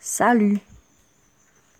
Salut.